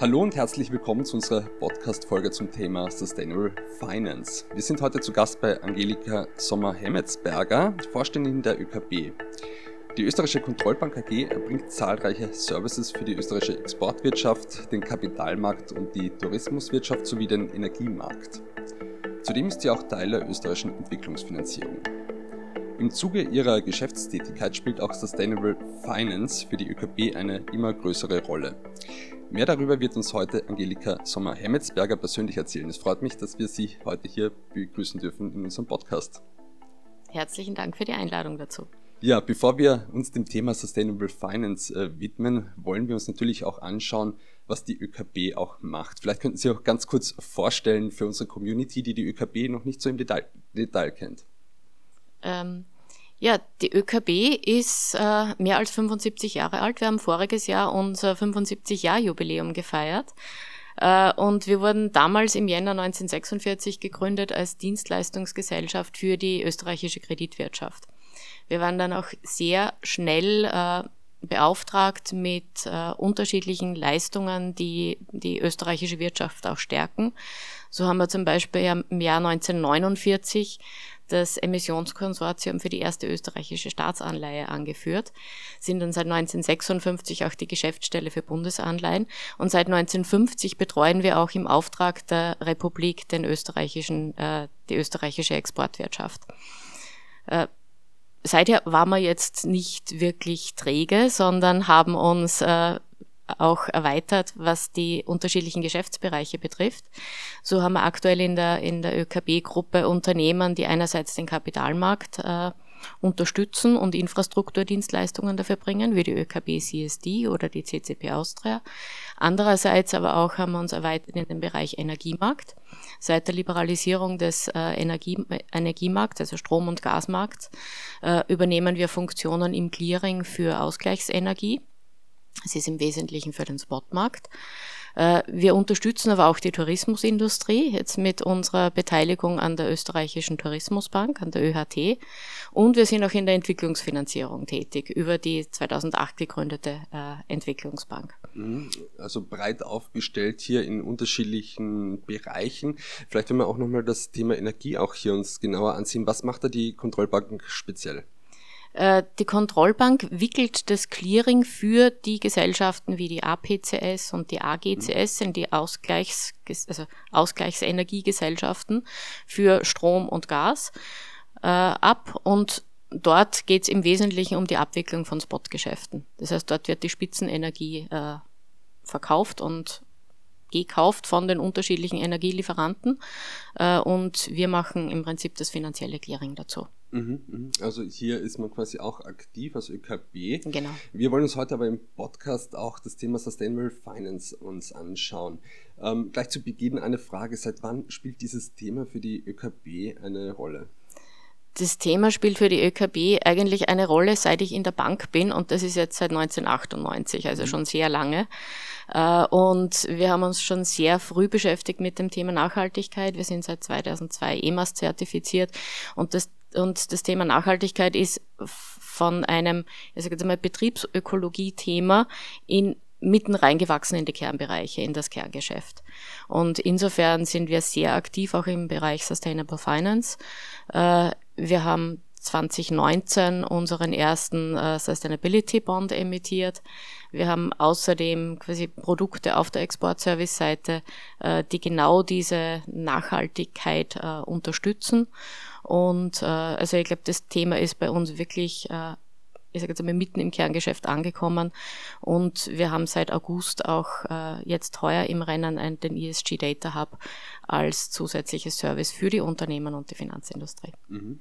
Hallo und herzlich willkommen zu unserer Podcast-Folge zum Thema Sustainable Finance. Wir sind heute zu Gast bei Angelika Sommer-Hemmetsberger, Vorständin der ÖKB. Die österreichische Kontrollbank AG erbringt zahlreiche Services für die österreichische Exportwirtschaft, den Kapitalmarkt und die Tourismuswirtschaft sowie den Energiemarkt. Zudem ist sie auch Teil der österreichischen Entwicklungsfinanzierung. Im Zuge ihrer Geschäftstätigkeit spielt auch Sustainable Finance für die ÖKB eine immer größere Rolle. Mehr darüber wird uns heute Angelika Sommer-Hemmetsberger persönlich erzählen. Es freut mich, dass wir Sie heute hier begrüßen dürfen in unserem Podcast. Herzlichen Dank für die Einladung dazu. Ja, bevor wir uns dem Thema Sustainable Finance äh, widmen, wollen wir uns natürlich auch anschauen, was die ÖKB auch macht. Vielleicht könnten Sie auch ganz kurz vorstellen für unsere Community, die die ÖKB noch nicht so im Detail, Detail kennt. Ähm, ja, die ÖKB ist äh, mehr als 75 Jahre alt. Wir haben voriges Jahr unser 75-Jahr-Jubiläum gefeiert. Äh, und wir wurden damals im Jänner 1946 gegründet als Dienstleistungsgesellschaft für die österreichische Kreditwirtschaft. Wir waren dann auch sehr schnell äh, beauftragt mit äh, unterschiedlichen Leistungen, die die österreichische Wirtschaft auch stärken. So haben wir zum Beispiel im Jahr 1949 das Emissionskonsortium für die erste österreichische Staatsanleihe angeführt, sind dann seit 1956 auch die Geschäftsstelle für Bundesanleihen und seit 1950 betreuen wir auch im Auftrag der Republik den österreichischen, äh, die österreichische Exportwirtschaft. Äh, seither waren wir jetzt nicht wirklich träge, sondern haben uns äh, auch erweitert, was die unterschiedlichen Geschäftsbereiche betrifft. So haben wir aktuell in der, in der ÖKB-Gruppe Unternehmen, die einerseits den Kapitalmarkt äh, unterstützen und Infrastrukturdienstleistungen dafür bringen, wie die ÖKB CSD oder die CCP Austria. Andererseits aber auch haben wir uns erweitert in den Bereich Energiemarkt. Seit der Liberalisierung des äh, Energie, Energiemarkts, also Strom- und Gasmarkts, äh, übernehmen wir Funktionen im Clearing für Ausgleichsenergie es ist im Wesentlichen für den Spotmarkt. Äh, wir unterstützen aber auch die Tourismusindustrie, jetzt mit unserer Beteiligung an der österreichischen Tourismusbank, an der ÖHT. Und wir sind auch in der Entwicklungsfinanzierung tätig, über die 2008 gegründete äh, Entwicklungsbank. Mhm. Also breit aufgestellt hier in unterschiedlichen Bereichen. Vielleicht wenn wir auch nochmal das Thema Energie auch hier uns genauer ansehen. Was macht da die Kontrollbank speziell? Äh, die Kontrollbank wickelt das Clearing für die Gesellschaften wie die APCS und die AGCS, sind die Ausgleichs, also Ausgleichsenergiegesellschaften für Strom und Gas äh, ab und dort geht es im Wesentlichen um die Abwicklung von Spotgeschäften. Das heißt, dort wird die Spitzenenergie äh, verkauft und gekauft von den unterschiedlichen Energielieferanten äh, und wir machen im Prinzip das finanzielle Clearing dazu. Mhm, mhm. Also hier ist man quasi auch aktiv als ÖKB. Genau. Wir wollen uns heute aber im Podcast auch das Thema Sustainable Finance uns anschauen. Ähm, gleich zu Beginn eine Frage, seit wann spielt dieses Thema für die ÖKB eine Rolle? Das Thema spielt für die ÖKB eigentlich eine Rolle, seit ich in der Bank bin und das ist jetzt seit 1998, also mhm. schon sehr lange. Äh, und wir haben uns schon sehr früh beschäftigt mit dem Thema Nachhaltigkeit. Wir sind seit 2002 EMAS zertifiziert und das und das Thema Nachhaltigkeit ist von einem, ich sage jetzt mal, Betriebsökologie-Thema in mitten reingewachsen in die Kernbereiche, in das Kerngeschäft. Und insofern sind wir sehr aktiv auch im Bereich Sustainable Finance. Äh, wir haben 2019 unseren ersten äh, Sustainability Bond emittiert. Wir haben außerdem quasi Produkte auf der Exportservice-Seite, äh, die genau diese Nachhaltigkeit äh, unterstützen. Und äh, also ich glaube, das Thema ist bei uns wirklich äh, ich sage jetzt einmal mitten im Kerngeschäft angekommen und wir haben seit August auch äh, jetzt heuer im Rennen ein, den ESG Data Hub als zusätzliches Service für die Unternehmen und die Finanzindustrie. Mhm.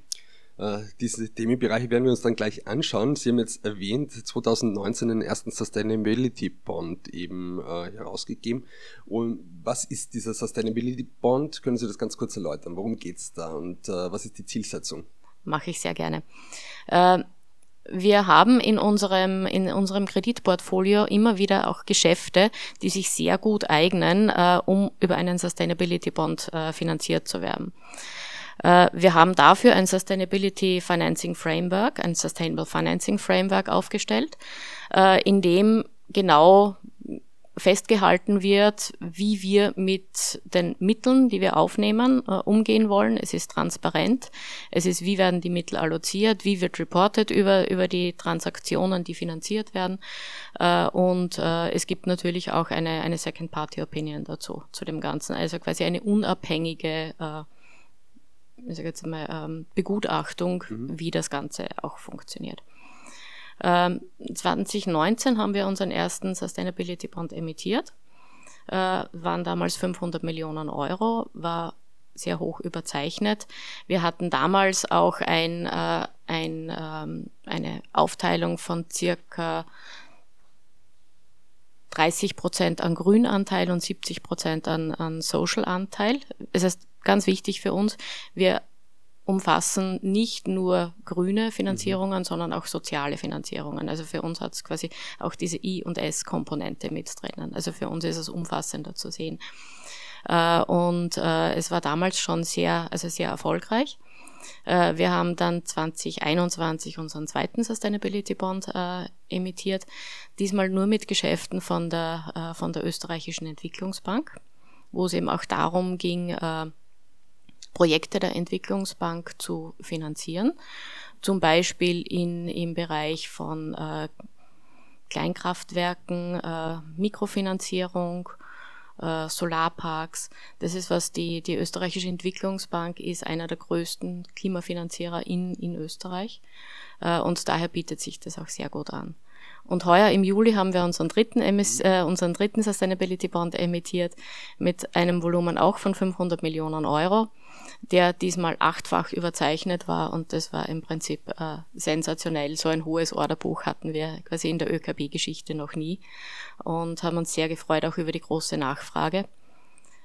Äh, diese Themenbereiche werden wir uns dann gleich anschauen. Sie haben jetzt erwähnt, 2019 den ersten Sustainability Bond eben äh, herausgegeben. Und was ist dieser Sustainability Bond? Können Sie das ganz kurz erläutern? Worum geht's da und äh, was ist die Zielsetzung? Mache ich sehr gerne. Wir haben in unserem, in unserem Kreditportfolio immer wieder auch Geschäfte, die sich sehr gut eignen, um über einen Sustainability Bond finanziert zu werden. Äh, wir haben dafür ein Sustainability Financing Framework, ein Sustainable Financing Framework aufgestellt, äh, in dem genau festgehalten wird, wie wir mit den Mitteln, die wir aufnehmen, äh, umgehen wollen. Es ist transparent. Es ist, wie werden die Mittel alloziert, wie wird reported über, über die Transaktionen, die finanziert werden. Und es gibt natürlich auch eine, eine Second-Party-Opinion dazu, zu dem Ganzen. Also quasi eine unabhängige ich sage jetzt mal, ähm, Begutachtung, mhm. wie das Ganze auch funktioniert. 2019 ähm, haben wir unseren ersten Sustainability Bond emittiert, äh, waren damals 500 Millionen Euro, war sehr hoch überzeichnet. Wir hatten damals auch ein, äh, ein, ähm, eine Aufteilung von circa 30 Prozent an Grünanteil und 70 Prozent an, an Social-Anteil. Das heißt, ganz wichtig für uns, wir umfassen nicht nur grüne Finanzierungen, mhm. sondern auch soziale Finanzierungen. Also für uns hat es quasi auch diese I- und S-Komponente mit drinnen. Also für uns ist es umfassender zu sehen. Äh, und äh, es war damals schon sehr, also sehr erfolgreich. Äh, wir haben dann 2021 unseren zweiten Sustainability Bond emittiert, diesmal nur mit Geschäften von der, von der österreichischen Entwicklungsbank, wo es eben auch darum ging, Projekte der Entwicklungsbank zu finanzieren, zum Beispiel in, im Bereich von äh, Kleinkraftwerken, äh, Mikrofinanzierung, äh, Solarparks. Das ist, was die, die österreichische Entwicklungsbank ist, einer der größten Klimafinanzierer in, in Österreich. Äh, und daher bietet sich das auch sehr gut an. Und heuer im Juli haben wir unseren dritten, MS, äh, unseren dritten Sustainability Bond emittiert mit einem Volumen auch von 500 Millionen Euro der diesmal achtfach überzeichnet war und das war im Prinzip äh, sensationell. So ein hohes Orderbuch hatten wir quasi in der ÖKB-Geschichte noch nie und haben uns sehr gefreut auch über die große Nachfrage.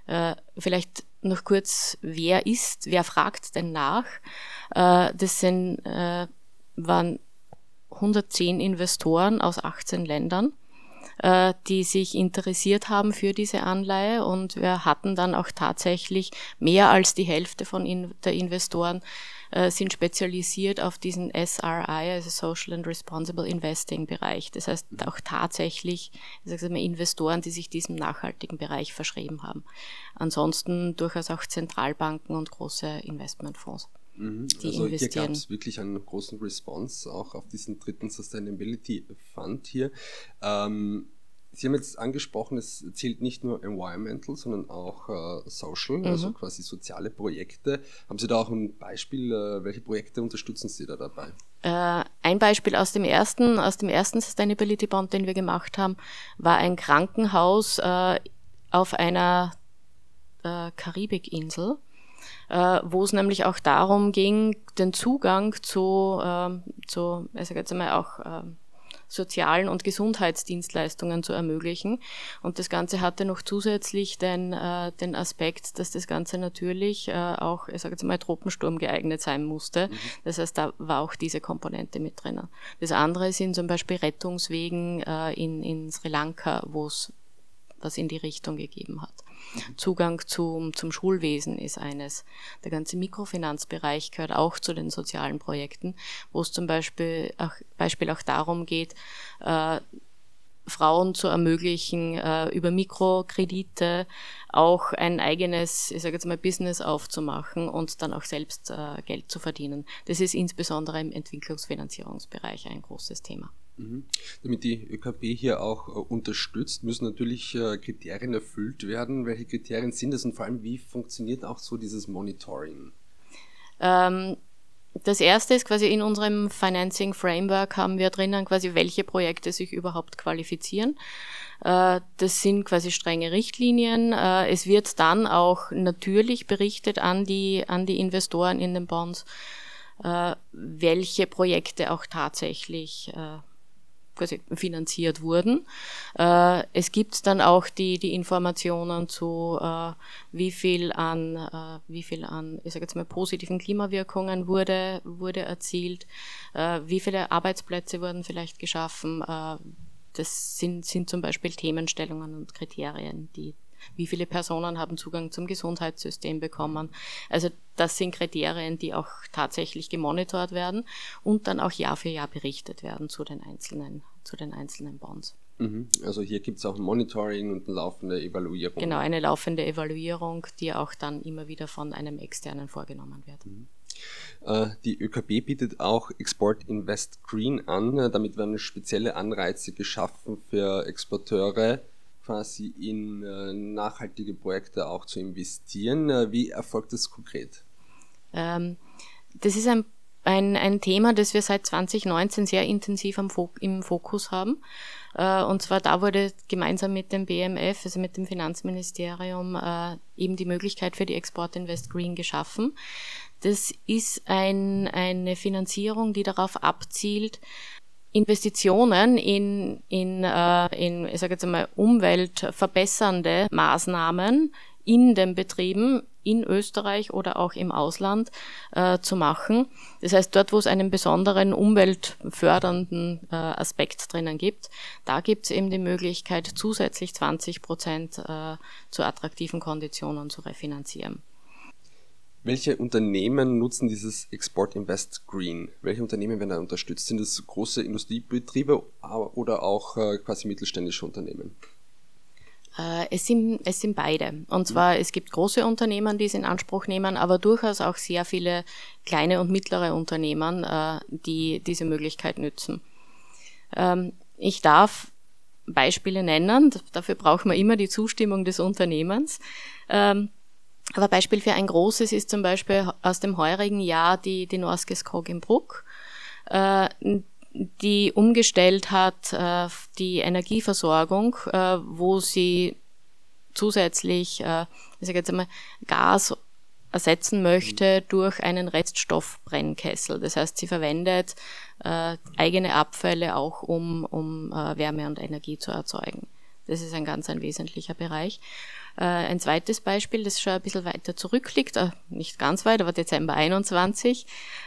Äh, vielleicht noch kurz, wer ist, wer fragt denn nach? Äh, das sind, äh, waren 110 Investoren aus 18 Ländern äh, die sich interessiert haben für diese Anleihe und wir hatten dann auch tatsächlich mehr als die Hälfte von in, der Investoren äh, sind spezialisiert auf diesen SRI, also Social and Responsible Investing Bereich. Das heißt auch tatsächlich ich mal, Investoren, die sich diesem nachhaltigen Bereich verschrieben haben. Ansonsten durchaus auch Zentralbanken und große Investmentfonds. Mhm. also hier gab es wirklich einen großen Response auch auf diesen dritten Sustainability Fund hier. Ähm, Sie haben jetzt angesprochen, es zählt nicht nur Environmental, sondern auch äh, Social, mhm. also quasi soziale Projekte. Haben Sie da auch ein Beispiel, äh, welche Projekte unterstützen Sie da dabei? Äh, ein Beispiel aus dem ersten, aus dem ersten Sustainability Bond, den wir gemacht haben, war ein Krankenhaus äh, auf einer äh, Karibikinsel äh, wo es nämlich auch darum ging, den Zugang zu, äh, zu also jetzt einmal auch äh, sozialen und Gesundheitsdienstleistungen zu ermöglichen. Und das Ganze hatte noch zusätzlich den, äh, den Aspekt, dass das Ganze natürlich äh, auch, ich sage jetzt mal, Tropensturm geeignet sein musste. Mhm. Das heißt, da war auch diese Komponente mit drinnen. Das andere sind zum Beispiel Rettungswegen äh, in, in Sri Lanka, wo es was in die Richtung gegeben hat. Zugang zum, zum Schulwesen ist eines. Der ganze Mikrofinanzbereich gehört auch zu den sozialen Projekten, wo es zum Beispiel auch, Beispiel auch darum geht, äh, Frauen zu ermöglichen, äh, über Mikrokredite auch ein eigenes, ich sage jetzt mal, Business aufzumachen und dann auch selbst äh, Geld zu verdienen. Das ist insbesondere im Entwicklungsfinanzierungsbereich ein großes Thema. Mhm. Damit die ÖKB hier auch äh, unterstützt, müssen natürlich äh, Kriterien erfüllt werden. Welche Kriterien sind es und vor allem, wie funktioniert auch so dieses Monitoring? Ähm, das erste ist quasi in unserem Financing Framework haben wir drinnen quasi, welche Projekte sich überhaupt qualifizieren. Äh, das sind quasi strenge Richtlinien. Äh, es wird dann auch natürlich berichtet an die, an die Investoren in den Bonds, äh, welche Projekte auch tatsächlich quasi finanziert wurden. Äh, es gibt dann auch die, die Informationen zu, äh, wie viel an, äh, wie viel an, ich sage jetzt mal, positiven Klimawirkungen wurde, wurde erzielt, äh, wie viele Arbeitsplätze wurden vielleicht geschaffen. Äh, das sind, sind zum Beispiel Themenstellungen und Kriterien, die wie viele Personen haben Zugang zum Gesundheitssystem bekommen. Also das sind Kriterien, die auch tatsächlich gemonitort werden und dann auch Jahr für Jahr berichtet werden zu den einzelnen, zu den einzelnen Bonds. Mhm. Also hier gibt es auch ein Monitoring und eine laufende Evaluierung. Genau, eine laufende Evaluierung, die auch dann immer wieder von einem externen vorgenommen wird. Mhm. Äh, die ÖKB bietet auch Export Invest Green an. Damit werden spezielle Anreize geschaffen für Exporteure, quasi in äh, nachhaltige Projekte auch zu investieren. Äh, wie erfolgt das konkret? Ähm, das ist ein, ein, ein Thema, das wir seit 2019 sehr intensiv Fok im Fokus haben. Äh, und zwar da wurde gemeinsam mit dem BMF, also mit dem Finanzministerium, äh, eben die Möglichkeit für die Export Invest Green geschaffen. Das ist ein, eine Finanzierung, die darauf abzielt, Investitionen in, in, äh, in ich sage jetzt einmal, umweltverbessernde Maßnahmen in den Betrieben in Österreich oder auch im Ausland äh, zu machen. Das heißt, dort, wo es einen besonderen umweltfördernden äh, Aspekt drinnen gibt, da gibt es eben die Möglichkeit, zusätzlich 20 Prozent äh, zu attraktiven Konditionen zu refinanzieren. Welche Unternehmen nutzen dieses Export Invest Green? Welche Unternehmen werden da unterstützt? Sind das große Industriebetriebe oder auch äh, quasi mittelständische Unternehmen? Äh, es sind, es sind beide. Und zwar, es gibt große Unternehmen, die es in Anspruch nehmen, aber durchaus auch sehr viele kleine und mittlere Unternehmen, äh, die diese Möglichkeit nützen. Ähm, ich darf Beispiele nennen, dafür braucht man immer die Zustimmung des Unternehmens. Aber Beispiel für ein großes ist zum Beispiel aus dem heurigen Jahr die, die Norske Skog im Bruck, äh, die umgestellt hat äh, die Energieversorgung, äh, wo sie zusätzlich, äh, ich sage jetzt einmal, Gas ersetzen möchte durch einen Reststoffbrennkessel. Das heißt, sie verwendet äh, eigene Abfälle auch, um, um äh, Wärme und Energie zu erzeugen. Das ist ein ganz ein wesentlicher Bereich. Äh, ein zweites Beispiel, das schon ein bisschen weiter zurückliegt, äh, nicht ganz weit, aber Dezember 21,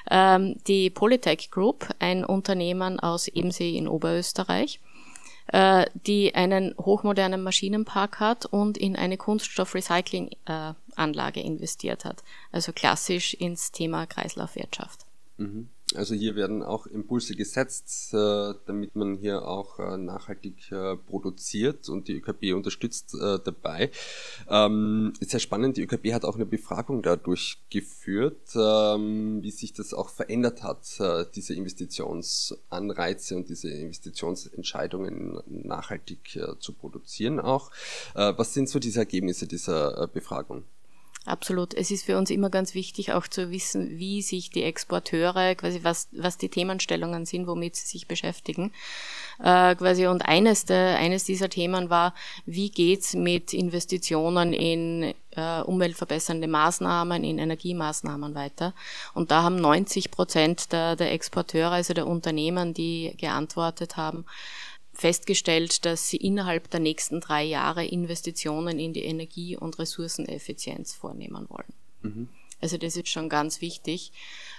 ähm, die Polytech Group, ein Unternehmen aus Ebensee in Oberösterreich, äh, die einen hochmodernen Maschinenpark hat und in eine Kunststoffrecyclinganlage investiert hat. Also klassisch ins Thema Kreislaufwirtschaft. Mhm. Also hier werden auch Impulse gesetzt, äh, damit man hier auch äh, nachhaltig äh, produziert und die ÖKB unterstützt dabei. Ähm, ist sehr spannend, die ÖKB hat auch eine Befragung da durchgeführt, ähm, wie sich das auch verändert hat, diese Investitionsanreize und diese Investitionsentscheidungen nachhaltig zu produzieren auch. Was sind so diese Ergebnisse dieser Befragung? Absolut. Es ist für uns immer ganz wichtig, auch zu wissen, wie sich die Exporteure, quasi was, was die Themenstellungen sind, womit sie sich beschäftigen. Äh, quasi und eines, der, eines dieser Themen war, wie geht's mit Investitionen in äh, umweltverbessernde Maßnahmen, in Energiemaßnahmen weiter. Und da haben 90 Prozent der, der Exporteure, also der Unternehmen, die geantwortet haben, festgestellt, dass sie innerhalb der nächsten drei Jahre Investitionen in die Energie- und Ressourceneffizienz vornehmen wollen. Mhm. Also das ist schon ganz wichtig.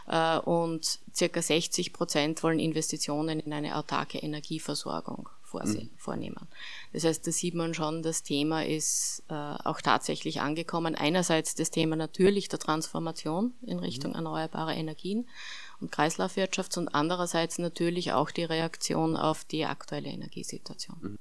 Äh, und circa 60 Prozent wollen Investitionen in eine autarke Energieversorgung mhm. vornehmen. Das heißt, da sieht man schon, das Thema ist äh, auch tatsächlich angekommen. Einerseits das Thema natürlich der Transformation in Richtung mhm. erneuerbare Energien und Kreislaufwirtschaft und andererseits natürlich auch die Reaktion auf die aktuelle Energiesituation. Mhm.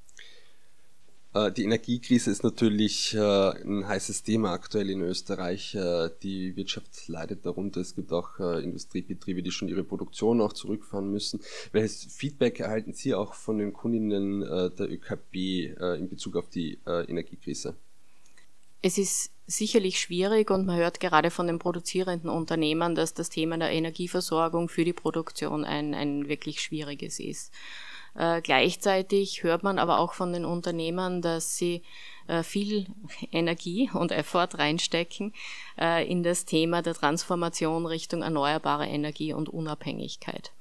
Äh, die Energiekrise ist natürlich äh, ein heißes Thema aktuell in Österreich. Äh, die Wirtschaft leidet darunter. Es gibt auch Industriebetriebe, die schon ihre Produktion auch zurückfahren müssen. Welches Feedback erhalten Sie auch von den Kundinnen der ÖKB in Bezug auf die Energiekrise? Es ist sicherlich schwierig und man hört gerade von den produzierenden Unternehmen, dass das Thema der Energieversorgung für die Produktion ein, ein wirklich schwieriges ist. Äh, gleichzeitig hört man aber auch von den Unternehmen, dass sie äh, viel Energie und Effort reinstecken äh, in das Thema der Transformation Richtung erneuerbare Energie und Unabhängigkeit.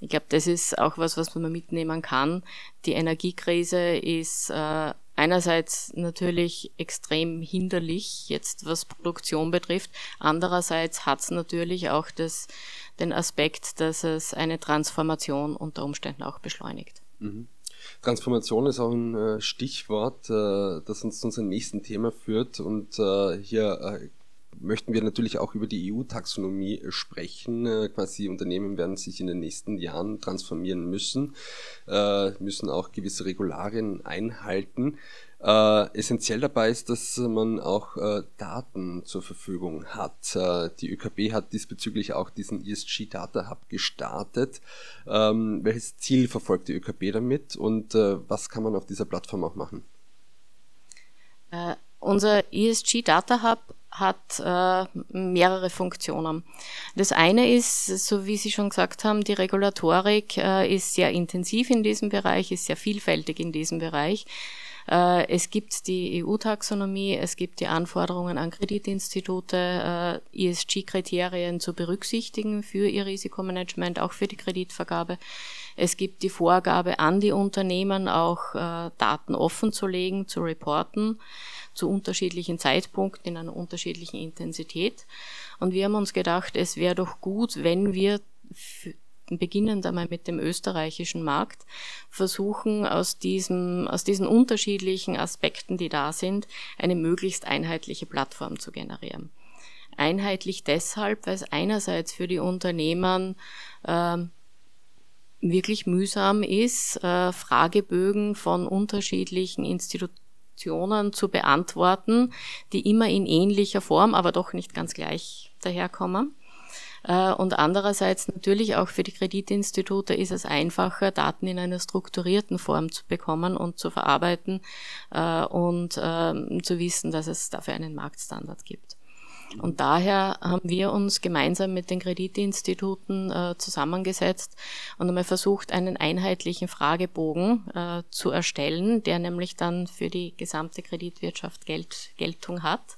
Ich glaube, das ist auch was, was man mitnehmen kann. Die Energiekrise ist äh, einerseits natürlich extrem hinderlich, jetzt was Produktion betrifft. Andererseits hat es natürlich auch das, den Aspekt, dass es eine Transformation unter Umständen auch beschleunigt. Mhm. Transformation ist auch ein äh, Stichwort, äh, das uns zu unserem nächsten Thema führt und äh, hier möchten wir natürlich auch über die EU-Taxonomie sprechen. Äh, quasi Unternehmen werden sich in den nächsten Jahren transformieren müssen, äh, müssen auch gewisse Regularien einhalten. Äh, essentiell dabei ist, dass man auch äh, Daten zur Verfügung hat. Äh, die ÖKB hat diesbezüglich auch diesen ESG Data Hub gestartet. Ähm, welches Ziel verfolgt die ÖKB damit und äh, was kann man auf dieser Plattform auch machen? Äh, unser ESG Data Hub hat äh, mehrere Funktionen. Das eine ist, so wie Sie schon gesagt haben, die Regulatorik äh, ist sehr intensiv in diesem Bereich, ist sehr vielfältig in diesem Bereich. Äh, es gibt die EU-Taxonomie, es gibt die Anforderungen an Kreditinstitute, äh, ESG-Kriterien zu berücksichtigen für ihr Risikomanagement, auch für die Kreditvergabe. Es gibt die Vorgabe an die Unternehmen, auch äh, Daten offen zu legen, zu reporten, zu unterschiedlichen Zeitpunkten in einer unterschiedlichen Intensität. Und wir haben uns gedacht, es wäre doch gut, wenn wir beginnend einmal mit dem österreichischen Markt, versuchen aus, diesem, aus diesen unterschiedlichen Aspekten, die da sind, eine möglichst einheitliche Plattform zu generieren. Einheitlich deshalb, weil es einerseits für die Unternehmen äh, wirklich mühsam ist, äh, Fragebögen von unterschiedlichen Institutionen zu beantworten, die immer in ähnlicher Form, aber doch nicht ganz gleich daherkommen. Äh, und andererseits natürlich auch für die Kreditinstitute ist es einfacher, Daten in einer strukturierten Form zu bekommen und zu verarbeiten äh, und ähm, zu wissen, dass es dafür einen Marktstandard gibt. Und daher haben wir uns gemeinsam mit den Kreditinstituten äh, zusammengesetzt und einmal versucht, einen einheitlichen Fragebogen äh, zu erstellen, der nämlich dann für die gesamte Kreditwirtschaft Geld, Geltung hat.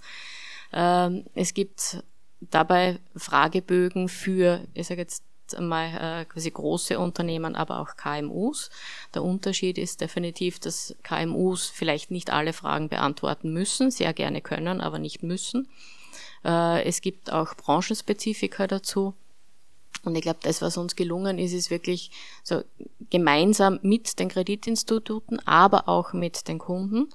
Ähm, es gibt dabei Fragebögen für, ich sage jetzt einmal äh, quasi große Unternehmen, aber auch KMUs. Der Unterschied ist definitiv, dass KMUs vielleicht nicht alle Fragen beantworten müssen, sehr gerne können, aber nicht müssen. Äh, es gibt auch Branchenspezifika dazu. Und ich glaube, das, was uns gelungen ist, ist wirklich so gemeinsam mit den Kreditinstituten, aber auch mit den Kunden,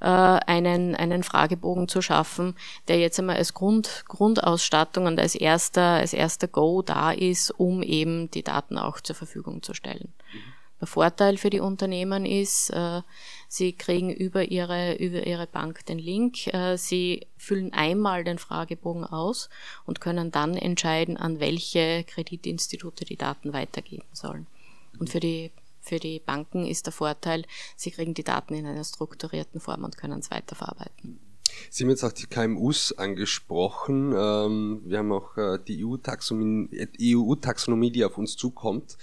äh, einen, einen Fragebogen zu schaffen, der jetzt einmal als Grund, Grundausstattung und als erster, als erster Go da ist, um eben die Daten auch zur Verfügung zu stellen. Mhm. Der Vorteil für die Unternehmen ist, äh, sie kriegen über ihre, über ihre Bank den Link, äh, sie füllen einmal den Fragebogen aus und können dann entscheiden, an welche Kreditinstitute die Daten weitergeben sollen. Und für die für die Banken ist der Vorteil, sie kriegen die Daten in einer strukturierten Form und können es weiterverarbeiten. Sie haben jetzt auch die KMUs angesprochen. Ähm, wir haben auch äh, die EU-Taxonomie, EU die auf uns zukommt.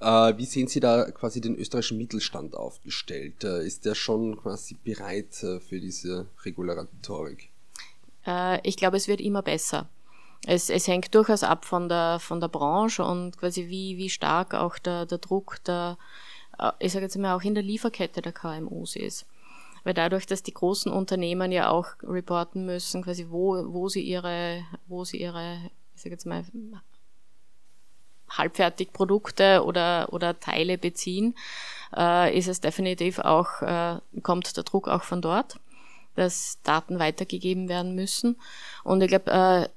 Äh, wie sehen Sie da quasi den österreichischen Mittelstand aufgestellt? Äh, ist der schon quasi bereit äh, für diese Regulatorik? Ich glaube, es wird immer besser. Es, es hängt durchaus ab von der, von der Branche und quasi wie, wie stark auch der, der Druck der, ich sage jetzt mal auch in der Lieferkette der KMUs ist. Weil dadurch, dass die großen Unternehmen ja auch reporten müssen, quasi wo, wo sie ihre, wo sie ihre, ich sage jetzt mal, Halbfertigprodukte oder, oder Teile beziehen, äh, ist es definitiv auch, äh, kommt der Druck auch von dort, dass Daten weitergegeben werden müssen. Und ich glaube, äh,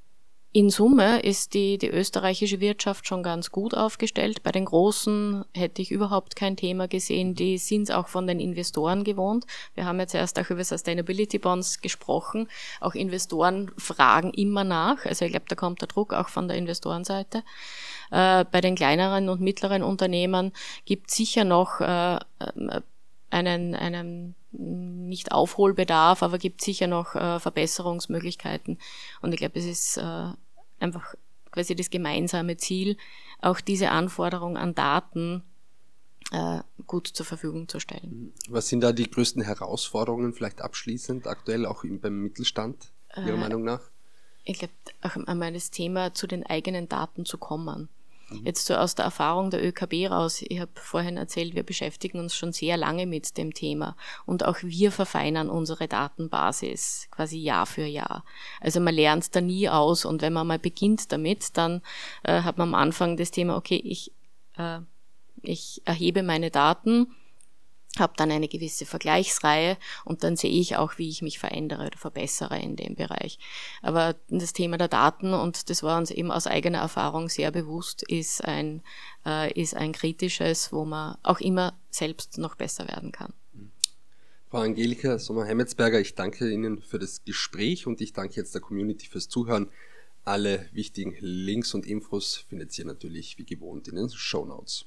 in Summe ist die, die österreichische Wirtschaft schon ganz gut aufgestellt. Bei den Großen hätte ich überhaupt kein Thema gesehen. Die sind es auch von den Investoren gewohnt. Wir haben jetzt erst auch über Sustainability Bonds gesprochen. Auch Investoren fragen immer nach. Also ich glaube, da kommt der Druck auch von der Investorenseite. Äh, bei den kleineren und mittleren Unternehmen gibt sicher noch äh, äh, einen, einen nicht Aufholbedarf, aber gibt sicher noch äh, Verbesserungsmöglichkeiten. Und ich glaube, es ist äh, einfach quasi das gemeinsame Ziel, auch diese Anforderung an Daten äh, gut zur Verfügung zu stellen. Was sind da die größten Herausforderungen vielleicht abschließend aktuell auch beim Mittelstand, Ihrer äh, Meinung nach? Ich glaube, auch einmal das Thema zu den eigenen Daten zu kommen. Mhm. Jetzt so aus der Erfahrung der ÖKB raus, ich habe vorhin erzählt, wir beschäftigen uns schon sehr lange mit dem Thema und auch wir verfeinern unsere Datenbasis quasi Jahr für Jahr. Also man lernt da nie aus und wenn man mal beginnt damit, dann äh, hat man am Anfang das Thema, okay, ich, äh, ich erhebe meine Daten, habe dann eine gewisse Vergleichsreihe und dann sehe ich auch, wie ich mich verändere oder verbessere in dem Bereich. Aber das Thema der Daten, und das war uns eben aus eigener Erfahrung sehr bewusst, ist ein, äh, ist ein kritisches, wo man auch immer selbst noch besser werden kann. Frau Angelika Sommer-Hemmetsberger, ich danke Ihnen für das Gespräch und ich danke jetzt der Community fürs Zuhören. Alle wichtigen Links und Infos findet ihr natürlich wie gewohnt in den Show Notes.